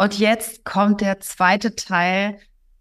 Und jetzt kommt der zweite Teil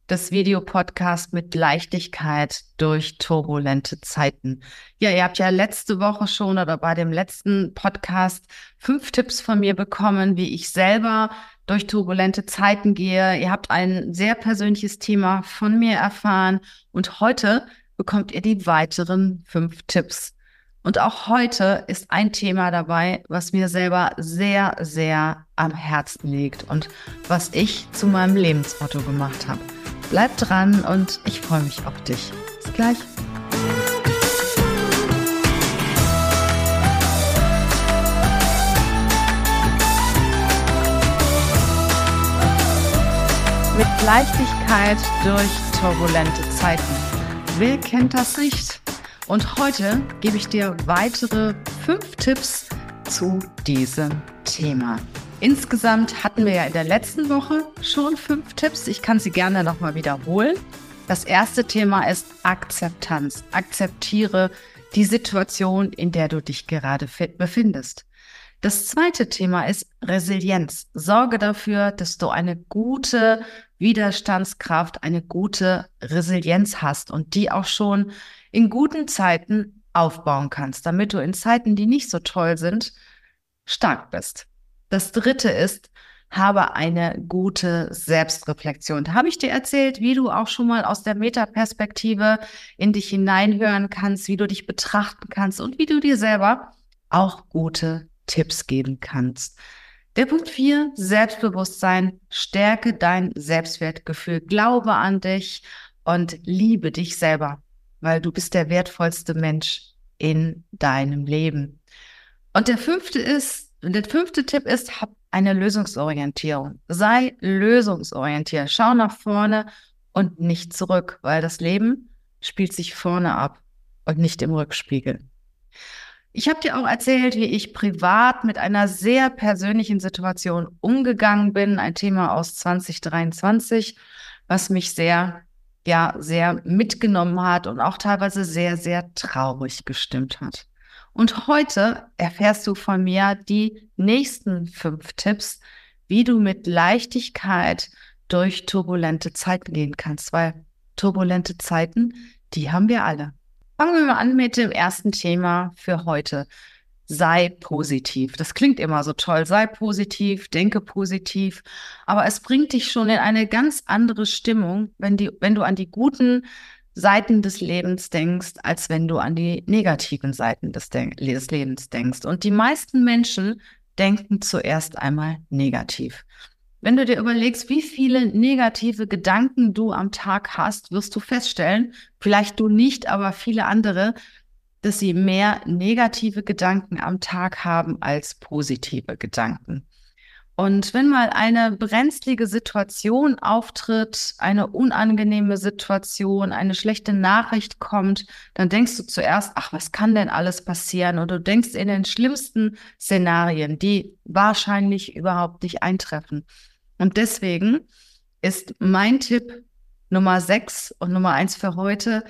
des Videopodcasts mit Leichtigkeit durch turbulente Zeiten. Ja, ihr habt ja letzte Woche schon oder bei dem letzten Podcast fünf Tipps von mir bekommen, wie ich selber durch turbulente Zeiten gehe. Ihr habt ein sehr persönliches Thema von mir erfahren und heute bekommt ihr die weiteren fünf Tipps. Und auch heute ist ein Thema dabei, was mir selber sehr, sehr am Herzen liegt und was ich zu meinem Lebensmotto gemacht habe. Bleib dran und ich freue mich auf dich. Bis gleich. Mit Leichtigkeit durch turbulente Zeiten. Wer kennt das nicht? Und heute gebe ich dir weitere fünf Tipps zu diesem Thema. Insgesamt hatten wir ja in der letzten Woche schon fünf Tipps. Ich kann sie gerne nochmal wiederholen. Das erste Thema ist Akzeptanz. Akzeptiere die Situation, in der du dich gerade befindest. Das zweite Thema ist Resilienz. Sorge dafür, dass du eine gute Widerstandskraft, eine gute Resilienz hast und die auch schon in guten Zeiten aufbauen kannst, damit du in Zeiten, die nicht so toll sind, stark bist. Das dritte ist, habe eine gute Selbstreflexion. Da habe ich dir erzählt, wie du auch schon mal aus der Metaperspektive in dich hineinhören kannst, wie du dich betrachten kannst und wie du dir selber auch gute Tipps geben kannst. Der Punkt 4, Selbstbewusstsein, stärke dein Selbstwertgefühl, glaube an dich und liebe dich selber, weil du bist der wertvollste Mensch in deinem Leben. Und der fünfte ist, der fünfte Tipp ist, hab eine Lösungsorientierung. Sei lösungsorientiert. Schau nach vorne und nicht zurück, weil das Leben spielt sich vorne ab und nicht im Rückspiegel. Ich habe dir auch erzählt, wie ich privat mit einer sehr persönlichen Situation umgegangen bin. Ein Thema aus 2023, was mich sehr, ja, sehr mitgenommen hat und auch teilweise sehr, sehr traurig gestimmt hat. Und heute erfährst du von mir die nächsten fünf Tipps, wie du mit Leichtigkeit durch turbulente Zeiten gehen kannst, weil turbulente Zeiten, die haben wir alle. Fangen wir mal an mit dem ersten Thema für heute. Sei positiv. Das klingt immer so toll. Sei positiv, denke positiv. Aber es bringt dich schon in eine ganz andere Stimmung, wenn, die, wenn du an die guten Seiten des Lebens denkst, als wenn du an die negativen Seiten des, Den des Lebens denkst. Und die meisten Menschen denken zuerst einmal negativ. Wenn du dir überlegst, wie viele negative Gedanken du am Tag hast, wirst du feststellen, vielleicht du nicht, aber viele andere, dass sie mehr negative Gedanken am Tag haben als positive Gedanken. Und wenn mal eine brenzlige Situation auftritt, eine unangenehme Situation, eine schlechte Nachricht kommt, dann denkst du zuerst, ach, was kann denn alles passieren? Und du denkst in den schlimmsten Szenarien, die wahrscheinlich überhaupt nicht eintreffen. Und deswegen ist mein Tipp Nummer sechs und Nummer eins für heute,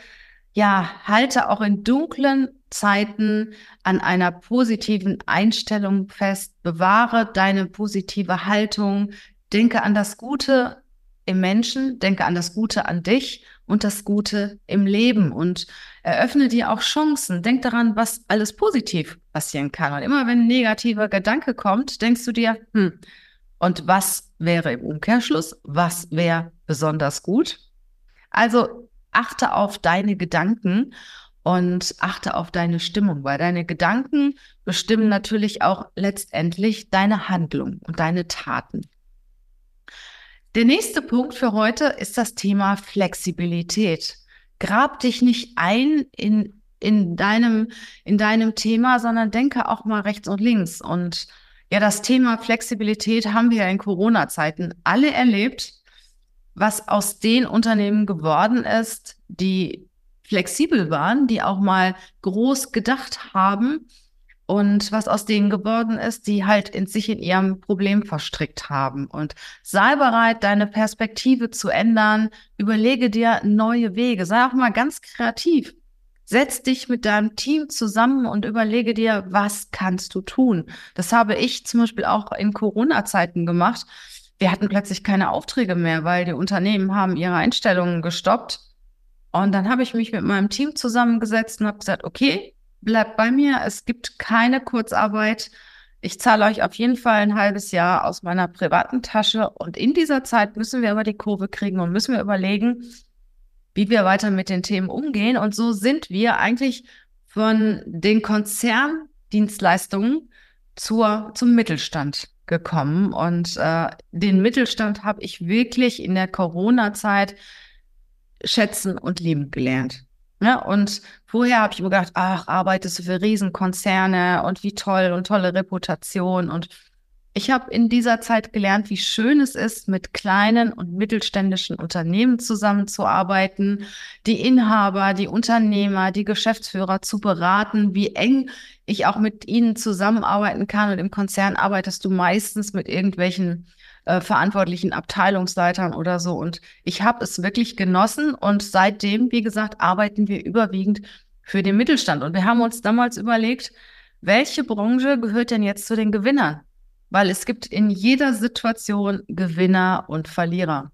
ja, halte auch in dunklen Zeiten an einer positiven Einstellung fest, bewahre deine positive Haltung, denke an das Gute im Menschen, denke an das Gute an dich und das Gute im Leben und eröffne dir auch Chancen. Denk daran, was alles positiv passieren kann. Und immer wenn ein negativer Gedanke kommt, denkst du dir, hm, und was wäre im Umkehrschluss? Was wäre besonders gut? Also achte auf deine Gedanken und achte auf deine Stimmung, weil deine Gedanken bestimmen natürlich auch letztendlich deine Handlung und deine Taten. Der nächste Punkt für heute ist das Thema Flexibilität. Grab dich nicht ein in, in, deinem, in deinem Thema, sondern denke auch mal rechts und links. Und ja, das Thema Flexibilität haben wir ja in Corona-Zeiten alle erlebt, was aus den Unternehmen geworden ist, die flexibel waren, die auch mal groß gedacht haben und was aus denen geworden ist, die halt in sich in ihrem Problem verstrickt haben. Und sei bereit, deine Perspektive zu ändern, überlege dir neue Wege, sei auch mal ganz kreativ. Setz dich mit deinem Team zusammen und überlege dir, was kannst du tun. Das habe ich zum Beispiel auch in Corona-Zeiten gemacht wir hatten plötzlich keine Aufträge mehr, weil die Unternehmen haben ihre Einstellungen gestoppt. Und dann habe ich mich mit meinem Team zusammengesetzt und habe gesagt, okay, bleibt bei mir, es gibt keine Kurzarbeit. Ich zahle euch auf jeden Fall ein halbes Jahr aus meiner privaten Tasche. Und in dieser Zeit müssen wir aber die Kurve kriegen und müssen wir überlegen, wie wir weiter mit den Themen umgehen. Und so sind wir eigentlich von den Konzerndienstleistungen zur, zum Mittelstand gekommen. Und äh, den Mittelstand habe ich wirklich in der Corona-Zeit schätzen und lieben gelernt. Ja, und vorher habe ich immer gedacht, ach, arbeitest du für Riesenkonzerne und wie toll und tolle Reputation und ich habe in dieser Zeit gelernt, wie schön es ist, mit kleinen und mittelständischen Unternehmen zusammenzuarbeiten, die Inhaber, die Unternehmer, die Geschäftsführer zu beraten, wie eng ich auch mit ihnen zusammenarbeiten kann. Und im Konzern arbeitest du meistens mit irgendwelchen äh, verantwortlichen Abteilungsleitern oder so. Und ich habe es wirklich genossen. Und seitdem, wie gesagt, arbeiten wir überwiegend für den Mittelstand. Und wir haben uns damals überlegt, welche Branche gehört denn jetzt zu den Gewinnern? Weil es gibt in jeder Situation Gewinner und Verlierer.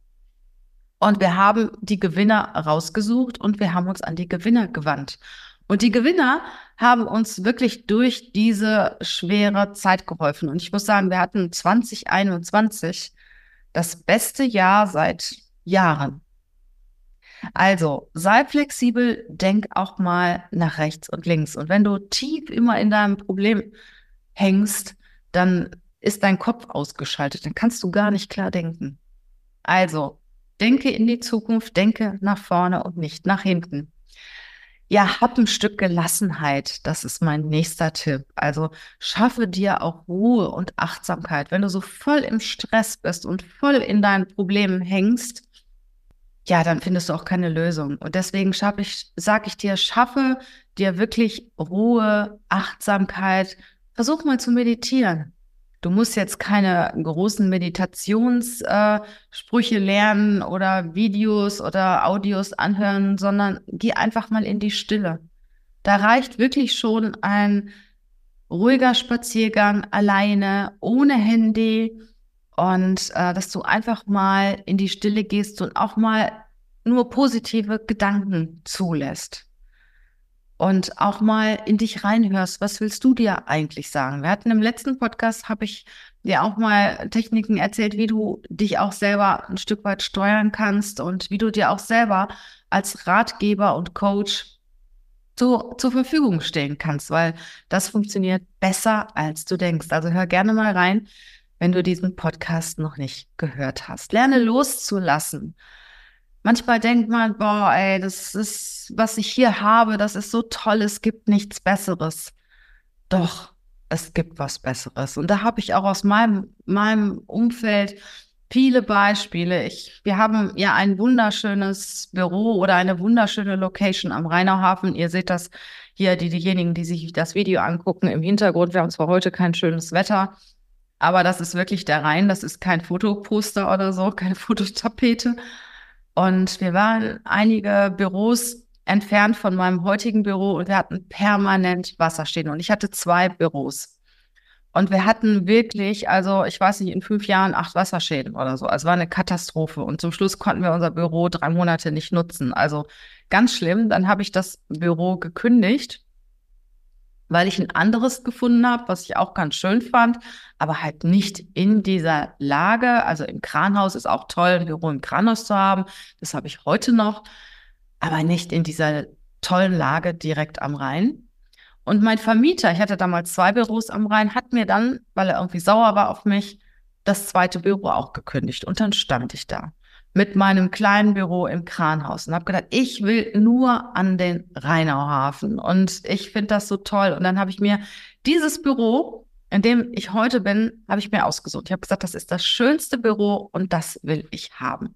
Und wir haben die Gewinner rausgesucht und wir haben uns an die Gewinner gewandt. Und die Gewinner haben uns wirklich durch diese schwere Zeit geholfen. Und ich muss sagen, wir hatten 2021 das beste Jahr seit Jahren. Also sei flexibel, denk auch mal nach rechts und links. Und wenn du tief immer in deinem Problem hängst, dann ist dein Kopf ausgeschaltet, dann kannst du gar nicht klar denken. Also, denke in die Zukunft, denke nach vorne und nicht nach hinten. Ja, hab ein Stück Gelassenheit. Das ist mein nächster Tipp. Also schaffe dir auch Ruhe und Achtsamkeit. Wenn du so voll im Stress bist und voll in deinen Problemen hängst, ja, dann findest du auch keine Lösung. Und deswegen ich, sage ich dir, schaffe dir wirklich Ruhe, Achtsamkeit. Versuch mal zu meditieren. Du musst jetzt keine großen Meditationssprüche äh, lernen oder Videos oder Audios anhören, sondern geh einfach mal in die Stille. Da reicht wirklich schon ein ruhiger Spaziergang alleine, ohne Handy und äh, dass du einfach mal in die Stille gehst und auch mal nur positive Gedanken zulässt und auch mal in dich reinhörst, was willst du dir eigentlich sagen? Wir hatten im letzten Podcast, habe ich dir auch mal Techniken erzählt, wie du dich auch selber ein Stück weit steuern kannst und wie du dir auch selber als Ratgeber und Coach zu, zur Verfügung stellen kannst, weil das funktioniert besser, als du denkst. Also hör gerne mal rein, wenn du diesen Podcast noch nicht gehört hast. Lerne loszulassen manchmal denkt man, boah, ey, das ist, was ich hier habe, das ist so toll, es gibt nichts Besseres. Doch, es gibt was Besseres. Und da habe ich auch aus meinem, meinem Umfeld viele Beispiele. Ich, wir haben ja ein wunderschönes Büro oder eine wunderschöne Location am Rheinauhafen. Ihr seht das hier, die, diejenigen, die sich das Video angucken, im Hintergrund. Wir haben zwar heute kein schönes Wetter, aber das ist wirklich der Rhein. Das ist kein Fotoposter oder so, keine Fototapete. Und wir waren einige Büros entfernt von meinem heutigen Büro und wir hatten permanent Wasser stehen. Und ich hatte zwei Büros. Und wir hatten wirklich, also ich weiß nicht, in fünf Jahren acht Wasserschäden oder so. Also war eine Katastrophe. Und zum Schluss konnten wir unser Büro drei Monate nicht nutzen. Also ganz schlimm. Dann habe ich das Büro gekündigt weil ich ein anderes gefunden habe, was ich auch ganz schön fand, aber halt nicht in dieser Lage. Also im Kranhaus ist auch toll, ein Büro im Kranhaus zu haben. Das habe ich heute noch, aber nicht in dieser tollen Lage direkt am Rhein. Und mein Vermieter, ich hatte damals zwei Büros am Rhein, hat mir dann, weil er irgendwie sauer war auf mich, das zweite Büro auch gekündigt. Und dann stand ich da mit meinem kleinen Büro im Kranhaus und habe gedacht, ich will nur an den Rheinauhafen und ich finde das so toll. Und dann habe ich mir dieses Büro, in dem ich heute bin, habe ich mir ausgesucht. Ich habe gesagt, das ist das schönste Büro und das will ich haben.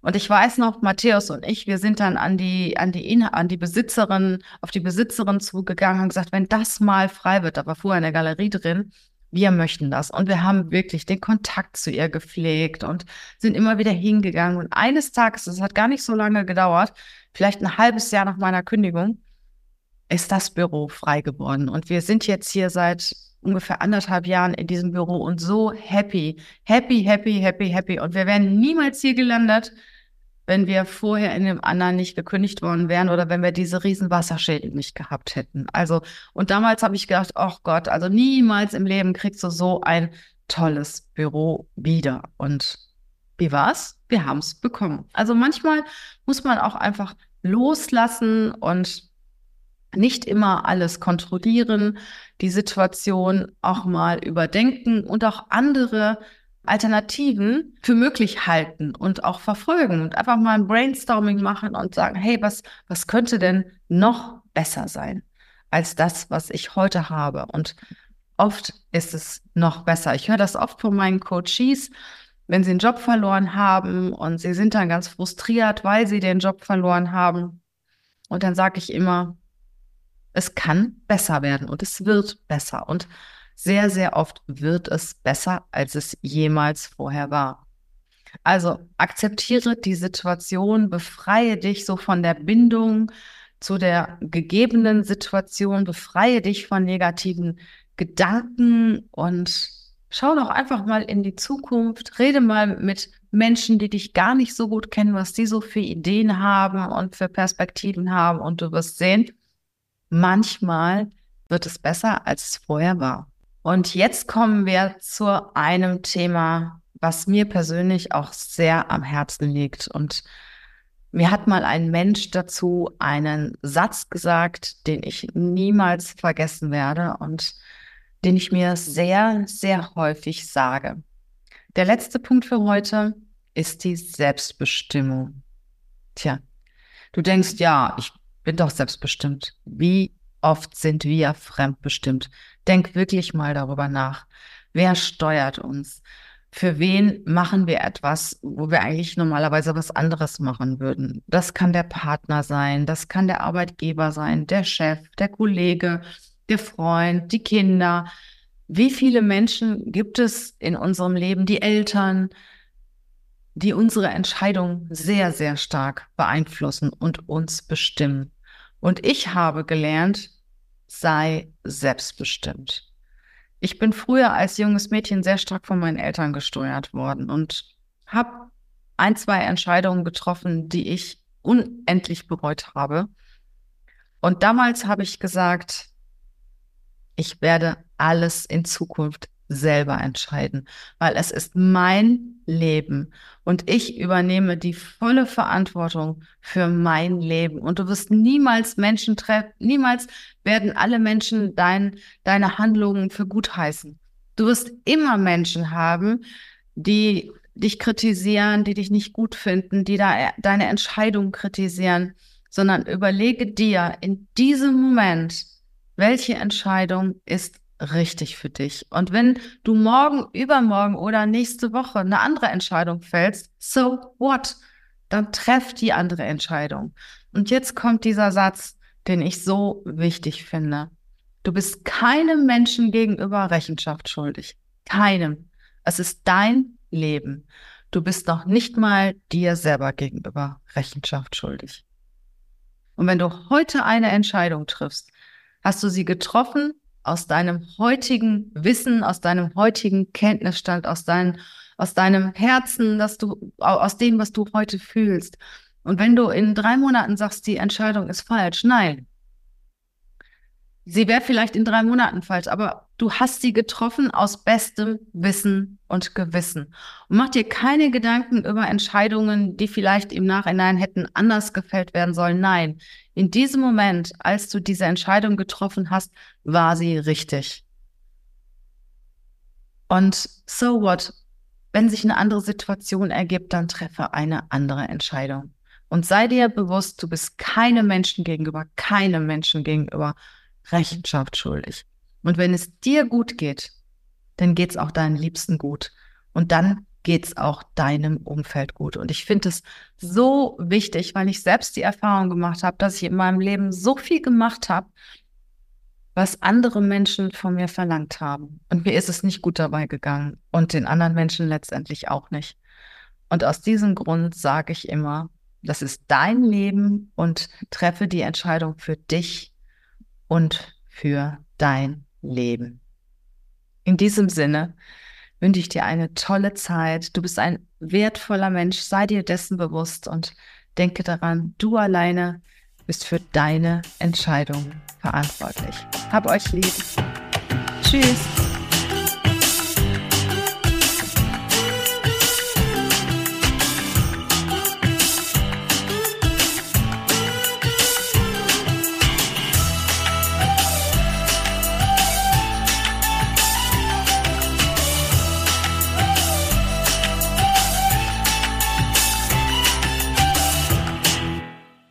Und ich weiß noch, Matthäus und ich, wir sind dann an die, an die, an die Besitzerin, auf die Besitzerin zugegangen und gesagt, wenn das mal frei wird, da war vorher in der Galerie drin, wir möchten das. Und wir haben wirklich den Kontakt zu ihr gepflegt und sind immer wieder hingegangen. Und eines Tages, es hat gar nicht so lange gedauert, vielleicht ein halbes Jahr nach meiner Kündigung, ist das Büro frei geworden. Und wir sind jetzt hier seit ungefähr anderthalb Jahren in diesem Büro und so happy, happy, happy, happy, happy. Und wir wären niemals hier gelandet, wenn wir vorher in dem anderen nicht gekündigt worden wären oder wenn wir diese riesen Wasserschäden nicht gehabt hätten. Also, und damals habe ich gedacht, oh Gott, also niemals im Leben kriegst du so ein tolles Büro wieder. Und wie war's? Wir haben es bekommen. Also manchmal muss man auch einfach loslassen und nicht immer alles kontrollieren, die Situation auch mal überdenken und auch andere Alternativen für möglich halten und auch verfolgen und einfach mal ein Brainstorming machen und sagen, hey, was, was könnte denn noch besser sein als das, was ich heute habe? Und oft ist es noch besser. Ich höre das oft von meinen Coaches, wenn sie einen Job verloren haben und sie sind dann ganz frustriert, weil sie den Job verloren haben. Und dann sage ich immer, es kann besser werden und es wird besser. Und sehr, sehr oft wird es besser, als es jemals vorher war. Also akzeptiere die Situation, befreie dich so von der Bindung zu der gegebenen Situation, befreie dich von negativen Gedanken und schau doch einfach mal in die Zukunft, rede mal mit Menschen, die dich gar nicht so gut kennen, was die so für Ideen haben und für Perspektiven haben und du wirst sehen, manchmal wird es besser, als es vorher war. Und jetzt kommen wir zu einem Thema, was mir persönlich auch sehr am Herzen liegt. Und mir hat mal ein Mensch dazu einen Satz gesagt, den ich niemals vergessen werde und den ich mir sehr, sehr häufig sage. Der letzte Punkt für heute ist die Selbstbestimmung. Tja, du denkst, ja, ich bin doch selbstbestimmt. Wie oft sind wir fremdbestimmt? Denk wirklich mal darüber nach. Wer steuert uns? Für wen machen wir etwas, wo wir eigentlich normalerweise was anderes machen würden? Das kann der Partner sein, das kann der Arbeitgeber sein, der Chef, der Kollege, der Freund, die Kinder. Wie viele Menschen gibt es in unserem Leben, die Eltern, die unsere Entscheidungen sehr, sehr stark beeinflussen und uns bestimmen? Und ich habe gelernt, sei selbstbestimmt. Ich bin früher als junges Mädchen sehr stark von meinen Eltern gesteuert worden und habe ein, zwei Entscheidungen getroffen, die ich unendlich bereut habe. Und damals habe ich gesagt, ich werde alles in Zukunft selber entscheiden, weil es ist mein Leben und ich übernehme die volle Verantwortung für mein Leben und du wirst niemals Menschen treffen, niemals werden alle Menschen dein, deine Handlungen für gut heißen. Du wirst immer Menschen haben, die dich kritisieren, die dich nicht gut finden, die da deine Entscheidung kritisieren, sondern überlege dir in diesem Moment, welche Entscheidung ist richtig für dich. Und wenn du morgen, übermorgen oder nächste Woche eine andere Entscheidung fällst, so what? Dann treff die andere Entscheidung. Und jetzt kommt dieser Satz, den ich so wichtig finde. Du bist keinem Menschen gegenüber Rechenschaft schuldig. Keinem. Es ist dein Leben. Du bist noch nicht mal dir selber gegenüber Rechenschaft schuldig. Und wenn du heute eine Entscheidung triffst, hast du sie getroffen aus deinem heutigen Wissen, aus deinem heutigen Kenntnisstand, aus, dein, aus deinem Herzen, dass du, aus dem, was du heute fühlst. Und wenn du in drei Monaten sagst, die Entscheidung ist falsch, nein. Sie wäre vielleicht in drei Monaten falsch, aber du hast sie getroffen aus bestem Wissen und Gewissen. Und mach dir keine Gedanken über Entscheidungen, die vielleicht im Nachhinein hätten anders gefällt werden sollen. Nein, in diesem Moment, als du diese Entscheidung getroffen hast, war sie richtig. Und so what? Wenn sich eine andere Situation ergibt, dann treffe eine andere Entscheidung. Und sei dir bewusst, du bist keinem Menschen gegenüber, keinem Menschen gegenüber Rechenschaft schuldig. Und wenn es dir gut geht, dann geht es auch deinen Liebsten gut. Und dann geht es auch deinem Umfeld gut. Und ich finde es so wichtig, weil ich selbst die Erfahrung gemacht habe, dass ich in meinem Leben so viel gemacht habe, was andere Menschen von mir verlangt haben. Und mir ist es nicht gut dabei gegangen und den anderen Menschen letztendlich auch nicht. Und aus diesem Grund sage ich immer, das ist dein Leben und treffe die Entscheidung für dich und für dein Leben. In diesem Sinne wünsche ich dir eine tolle Zeit. Du bist ein wertvoller Mensch. Sei dir dessen bewusst und denke daran, du alleine bist für deine Entscheidungen verantwortlich. Hab euch lieb. Tschüss.